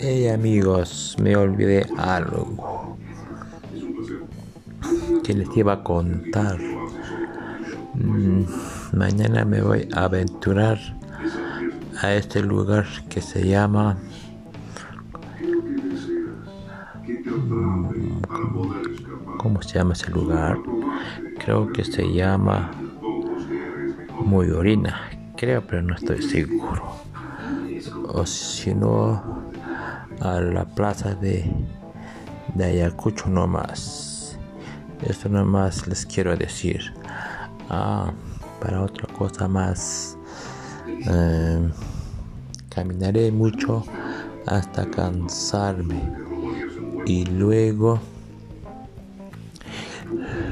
Hey amigos, me olvidé algo que les iba a contar. Mm, mañana me voy a aventurar a este lugar que se llama mm, ¿Cómo se llama ese lugar? Creo que se llama Muy Orina, creo, pero no estoy seguro. O si no, a la plaza de, de Ayacucho nomás. Esto nomás les quiero decir. Ah, para otra cosa más. Em, caminaré mucho hasta cansarme. Y luego.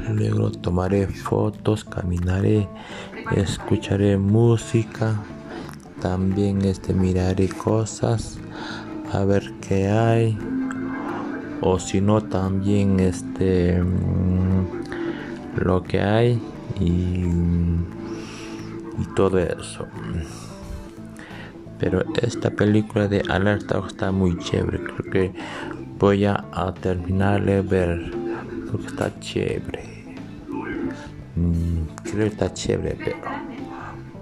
Luego tomaré fotos, caminaré, escucharé música, también este miraré cosas a ver qué hay. O si no también este mm, lo que hay y, y todo eso. Pero esta película de alerta está muy chévere. Creo que voy a, terminar de ver porque está chévere. Mm, creo que está chévere pero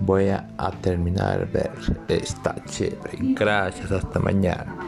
voy a, terminar ver está chévere. Gracias hasta mañana